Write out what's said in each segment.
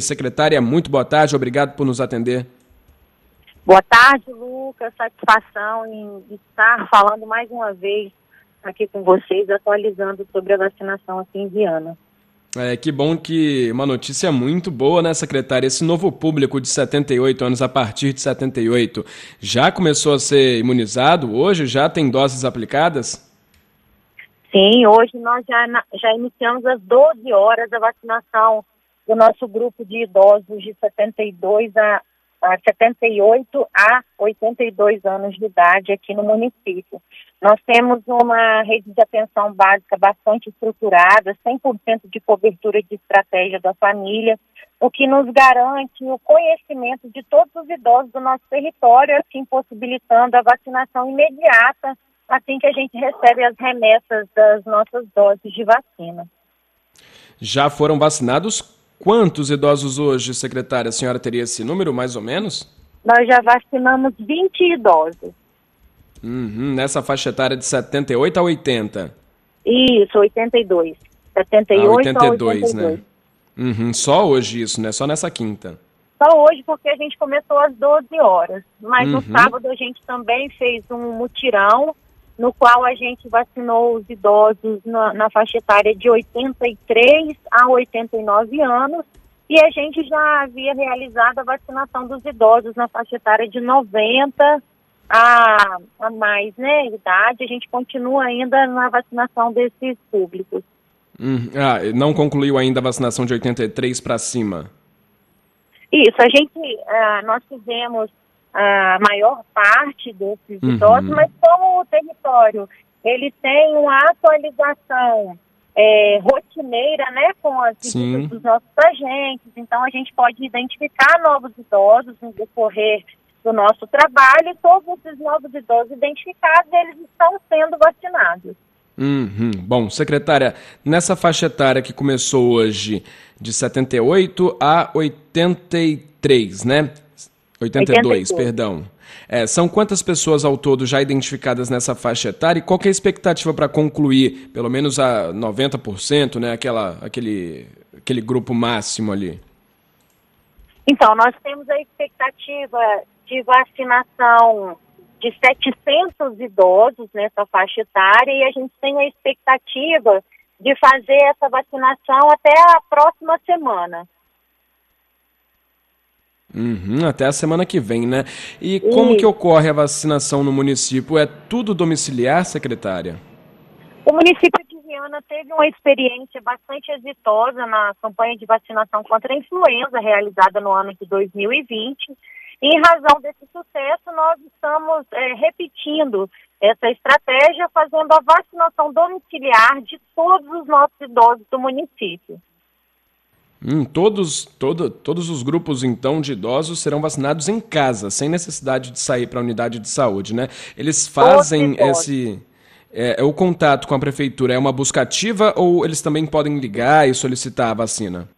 Secretária, muito boa tarde, obrigado por nos atender. Boa tarde, Lucas. Satisfação em estar falando mais uma vez aqui com vocês, atualizando sobre a vacinação aqui em Viana. É, que bom que uma notícia muito boa, né, secretária? Esse novo público de 78 anos, a partir de 78, já começou a ser imunizado? Hoje já tem doses aplicadas? Sim, hoje nós já, já iniciamos às 12 horas a vacinação do nosso grupo de idosos de 72 a, a 78 a 82 anos de idade aqui no município. Nós temos uma rede de atenção básica bastante estruturada, 100% de cobertura de estratégia da família, o que nos garante o conhecimento de todos os idosos do nosso território, assim possibilitando a vacinação imediata assim que a gente recebe as remessas das nossas doses de vacina. Já foram vacinados Quantos idosos hoje, secretária, a senhora teria esse número, mais ou menos? Nós já vacinamos 20 idosos. Uhum, nessa faixa etária de 78 a 80? Isso, 82. 78 ah, 82, a 82. né? Uhum, só hoje isso, né? Só nessa quinta. Só hoje porque a gente começou às 12 horas. Mas uhum. no sábado a gente também fez um mutirão no qual a gente vacinou os idosos na, na, faixa etária de 83 a 89 anos e a gente já havia realizado a vacinação dos idosos na faixa etária de 90 a, a mais, né, idade. A gente continua ainda na vacinação desses públicos. Hum, ah, não concluiu ainda a vacinação de 83 para cima? Isso, a gente, uh, nós fizemos a maior parte desses uhum. idosos, mas como o território ele tem uma atualização é, rotineira, né, com as visitas dos nossos agentes, então a gente pode identificar novos idosos no decorrer do nosso trabalho e todos esses novos idosos identificados, eles estão sendo vacinados. Uhum. Bom, secretária, nessa faixa etária que começou hoje de 78 a 83, né? 82, 82. perdão. É, são quantas pessoas ao todo já identificadas nessa faixa etária e qual é a expectativa para concluir, pelo menos a 90%, né, aquela, aquele, aquele grupo máximo ali? Então, nós temos a expectativa de vacinação de 700 idosos nessa faixa etária e a gente tem a expectativa de fazer essa vacinação até a próxima semana. Uhum, até a semana que vem, né? E como que ocorre a vacinação no município? É tudo domiciliar, secretária? O município de Viana teve uma experiência bastante exitosa na campanha de vacinação contra a influenza realizada no ano de 2020. E, em razão desse sucesso, nós estamos é, repetindo essa estratégia, fazendo a vacinação domiciliar de todos os nossos idosos do município. Hum, todos, todo, todos os grupos, então, de idosos serão vacinados em casa, sem necessidade de sair para a unidade de saúde, né? Eles fazem esse... É, é, o contato com a prefeitura é uma busca ativa ou eles também podem ligar e solicitar a vacina?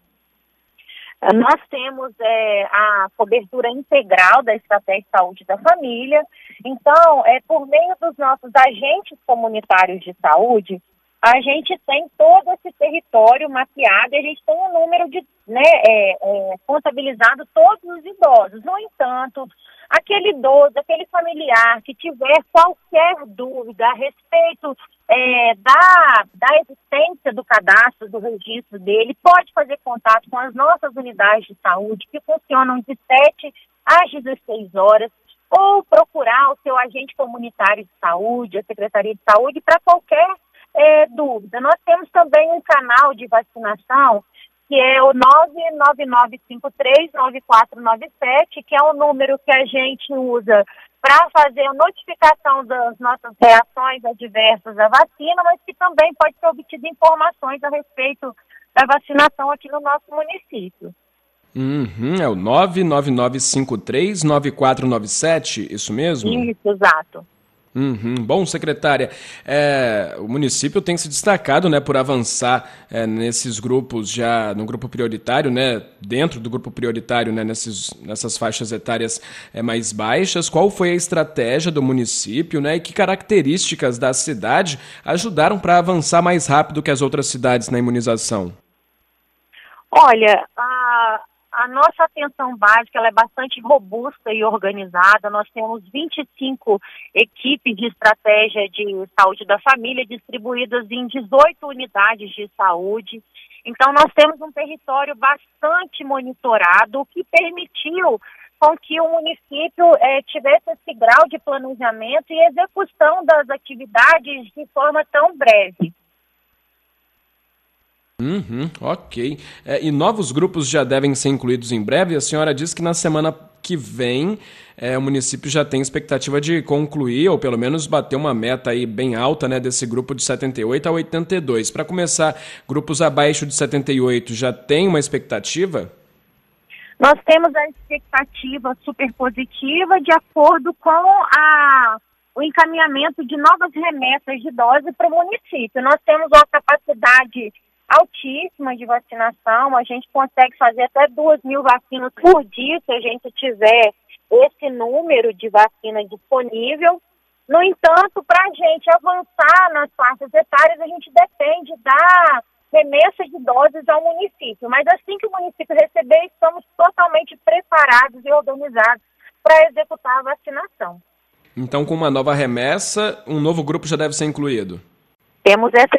Nós temos é, a cobertura integral da estratégia de saúde da família. Então, é por meio dos nossos agentes comunitários de saúde, a gente tem todo esse território mapeado e a gente tem um número de, né, é, é, contabilizado todos os idosos. No entanto, aquele idoso, aquele familiar que tiver qualquer dúvida a respeito é, da, da existência do cadastro, do registro dele, pode fazer contato com as nossas unidades de saúde, que funcionam de 7 às 16 horas, ou procurar o seu agente comunitário de saúde, a Secretaria de Saúde, para qualquer é, dúvida. Nós temos também um canal de vacinação que é o 999539497, que é o número que a gente usa para fazer a notificação das nossas reações adversas à vacina, mas que também pode ser obtido informações a respeito da vacinação aqui no nosso município. Uhum, é o 999539497, isso mesmo? Isso, exato. Uhum. Bom, secretária, é, o município tem se destacado né, por avançar é, nesses grupos já, no grupo prioritário, né, dentro do grupo prioritário, né, nesses, nessas faixas etárias é, mais baixas. Qual foi a estratégia do município né, e que características da cidade ajudaram para avançar mais rápido que as outras cidades na imunização? Olha, a nossa atenção básica ela é bastante robusta e organizada. Nós temos 25 equipes de estratégia de saúde da família distribuídas em 18 unidades de saúde. Então, nós temos um território bastante monitorado, o que permitiu com que o município eh, tivesse esse grau de planejamento e execução das atividades de forma tão breve. Uhum, ok. É, e novos grupos já devem ser incluídos em breve. A senhora disse que na semana que vem é, o município já tem expectativa de concluir, ou pelo menos bater uma meta aí bem alta né, desse grupo de 78 a 82. Para começar, grupos abaixo de 78 já tem uma expectativa? Nós temos a expectativa super positiva de acordo com a, o encaminhamento de novas remessas de dose para o município. Nós temos uma capacidade altíssima de vacinação. A gente consegue fazer até duas mil vacinas por dia se a gente tiver esse número de vacina disponível. No entanto, para a gente avançar nas faixas etárias, a gente depende da remessa de doses ao município. Mas assim que o município receber, estamos totalmente preparados e organizados para executar a vacinação. Então, com uma nova remessa, um novo grupo já deve ser incluído? Temos essa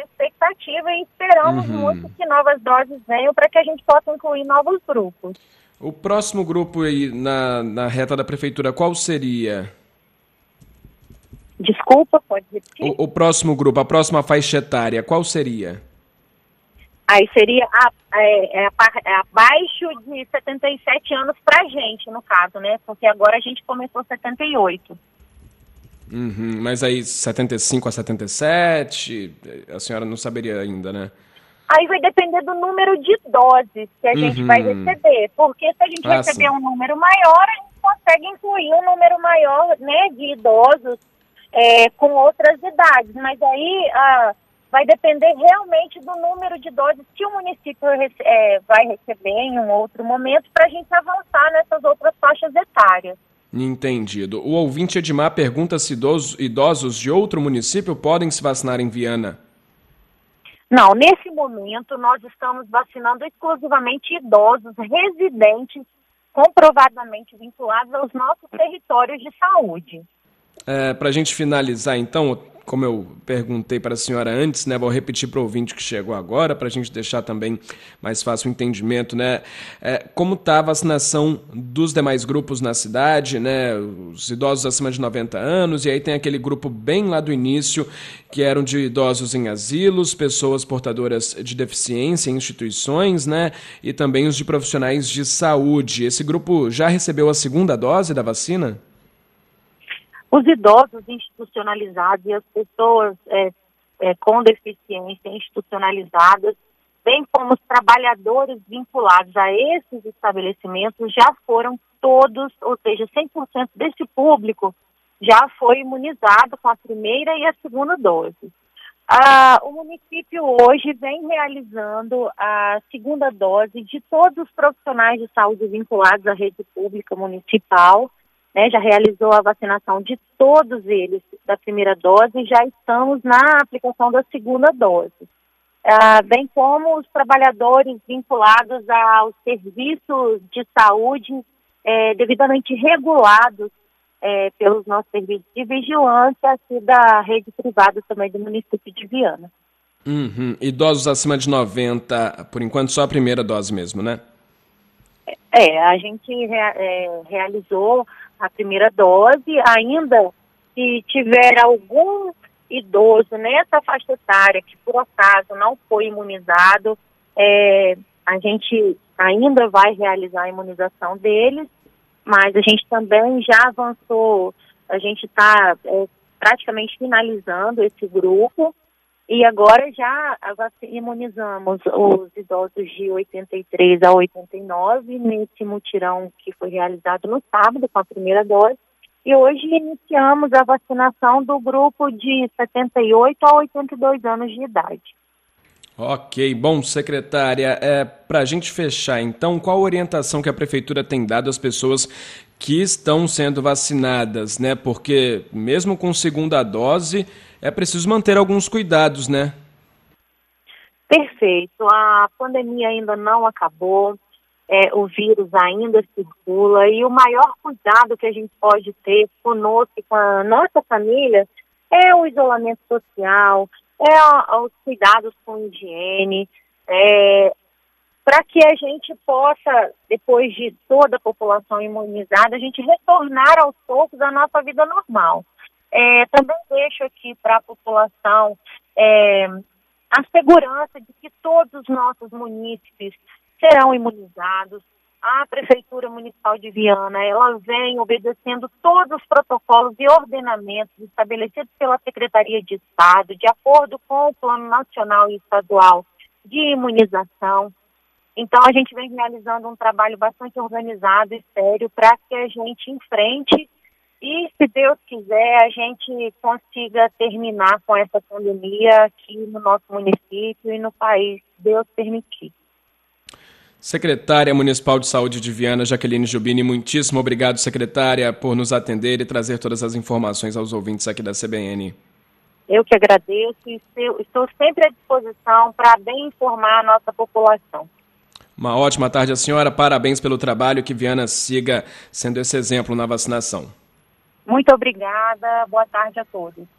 e esperamos uhum. muito que novas doses venham para que a gente possa incluir novos grupos. O próximo grupo aí na, na reta da prefeitura, qual seria? Desculpa, pode repetir? O, o próximo grupo, a próxima faixa etária, qual seria? Aí seria a, é, é, é abaixo de 77 anos para a gente, no caso, né? Porque agora a gente começou 78. Uhum, mas aí 75 a 77, a senhora não saberia ainda, né? Aí vai depender do número de doses que a uhum. gente vai uhum. receber. Porque se a gente ah, receber sim. um número maior, a gente consegue incluir um número maior né, de idosos é, com outras idades. Mas aí ah, vai depender realmente do número de doses que o município é, vai receber em um outro momento para a gente avançar nessas outras faixas etárias. Entendido. O ouvinte Edmar pergunta se idosos, idosos de outro município podem se vacinar em Viana. Não, nesse momento nós estamos vacinando exclusivamente idosos residentes comprovadamente vinculados aos nossos territórios de saúde. É, para a gente finalizar, então, como eu perguntei para a senhora antes, né, vou repetir para o ouvinte que chegou agora, para a gente deixar também mais fácil o entendimento, né, é, como está a vacinação dos demais grupos na cidade, né, os idosos acima de 90 anos, e aí tem aquele grupo bem lá do início, que eram de idosos em asilos, pessoas portadoras de deficiência em instituições, né, e também os de profissionais de saúde. Esse grupo já recebeu a segunda dose da vacina? Os idosos institucionalizados e as pessoas é, é, com deficiência institucionalizadas, bem como os trabalhadores vinculados a esses estabelecimentos, já foram todos, ou seja, 100% desse público já foi imunizado com a primeira e a segunda dose. Ah, o município hoje vem realizando a segunda dose de todos os profissionais de saúde vinculados à rede pública municipal né, já realizou a vacinação de todos eles da primeira dose e já estamos na aplicação da segunda dose. Ah, bem como os trabalhadores vinculados aos serviços de saúde é, devidamente regulados é, pelos nossos serviços de vigilância e da rede privada também do município de Viana. Uhum. Idosos acima de 90, por enquanto só a primeira dose mesmo, né? É, a gente rea, é, realizou a primeira dose, ainda se tiver algum idoso nessa faixa etária que por acaso não foi imunizado, é, a gente ainda vai realizar a imunização deles, mas a gente também já avançou, a gente está é, praticamente finalizando esse grupo e agora já imunizamos os idosos de 83 a 89 nesse mutirão que foi realizado no sábado com a primeira dose. E hoje iniciamos a vacinação do grupo de 78 a 82 anos de idade. Ok, bom, secretária, é, para a gente fechar, então, qual a orientação que a Prefeitura tem dado às pessoas que estão sendo vacinadas, né? Porque mesmo com segunda dose, é preciso manter alguns cuidados, né? Perfeito. A pandemia ainda não acabou. é, o vírus ainda circula e o maior cuidado que a gente pode ter conosco com a nossa família é o isolamento social, é a, os cuidados com higiene, é, para que a gente possa, depois de toda a população imunizada, a gente retornar aos poucos à nossa vida normal. É, também deixo aqui para a população é, a segurança de que todos os nossos munícipes serão imunizados. A Prefeitura Municipal de Viana, ela vem obedecendo todos os protocolos e ordenamentos estabelecidos pela Secretaria de Estado, de acordo com o Plano Nacional e Estadual de Imunização. Então, a gente vem realizando um trabalho bastante organizado e sério para que a gente enfrente e, se Deus quiser, a gente consiga terminar com essa pandemia aqui no nosso município e no país, Deus permitir. Secretária Municipal de Saúde de Viana, Jaqueline Jubini, muitíssimo obrigado, secretária, por nos atender e trazer todas as informações aos ouvintes aqui da CBN. Eu que agradeço e estou sempre à disposição para bem informar a nossa população. Uma ótima tarde à senhora, parabéns pelo trabalho, que Viana siga sendo esse exemplo na vacinação. Muito obrigada, boa tarde a todos.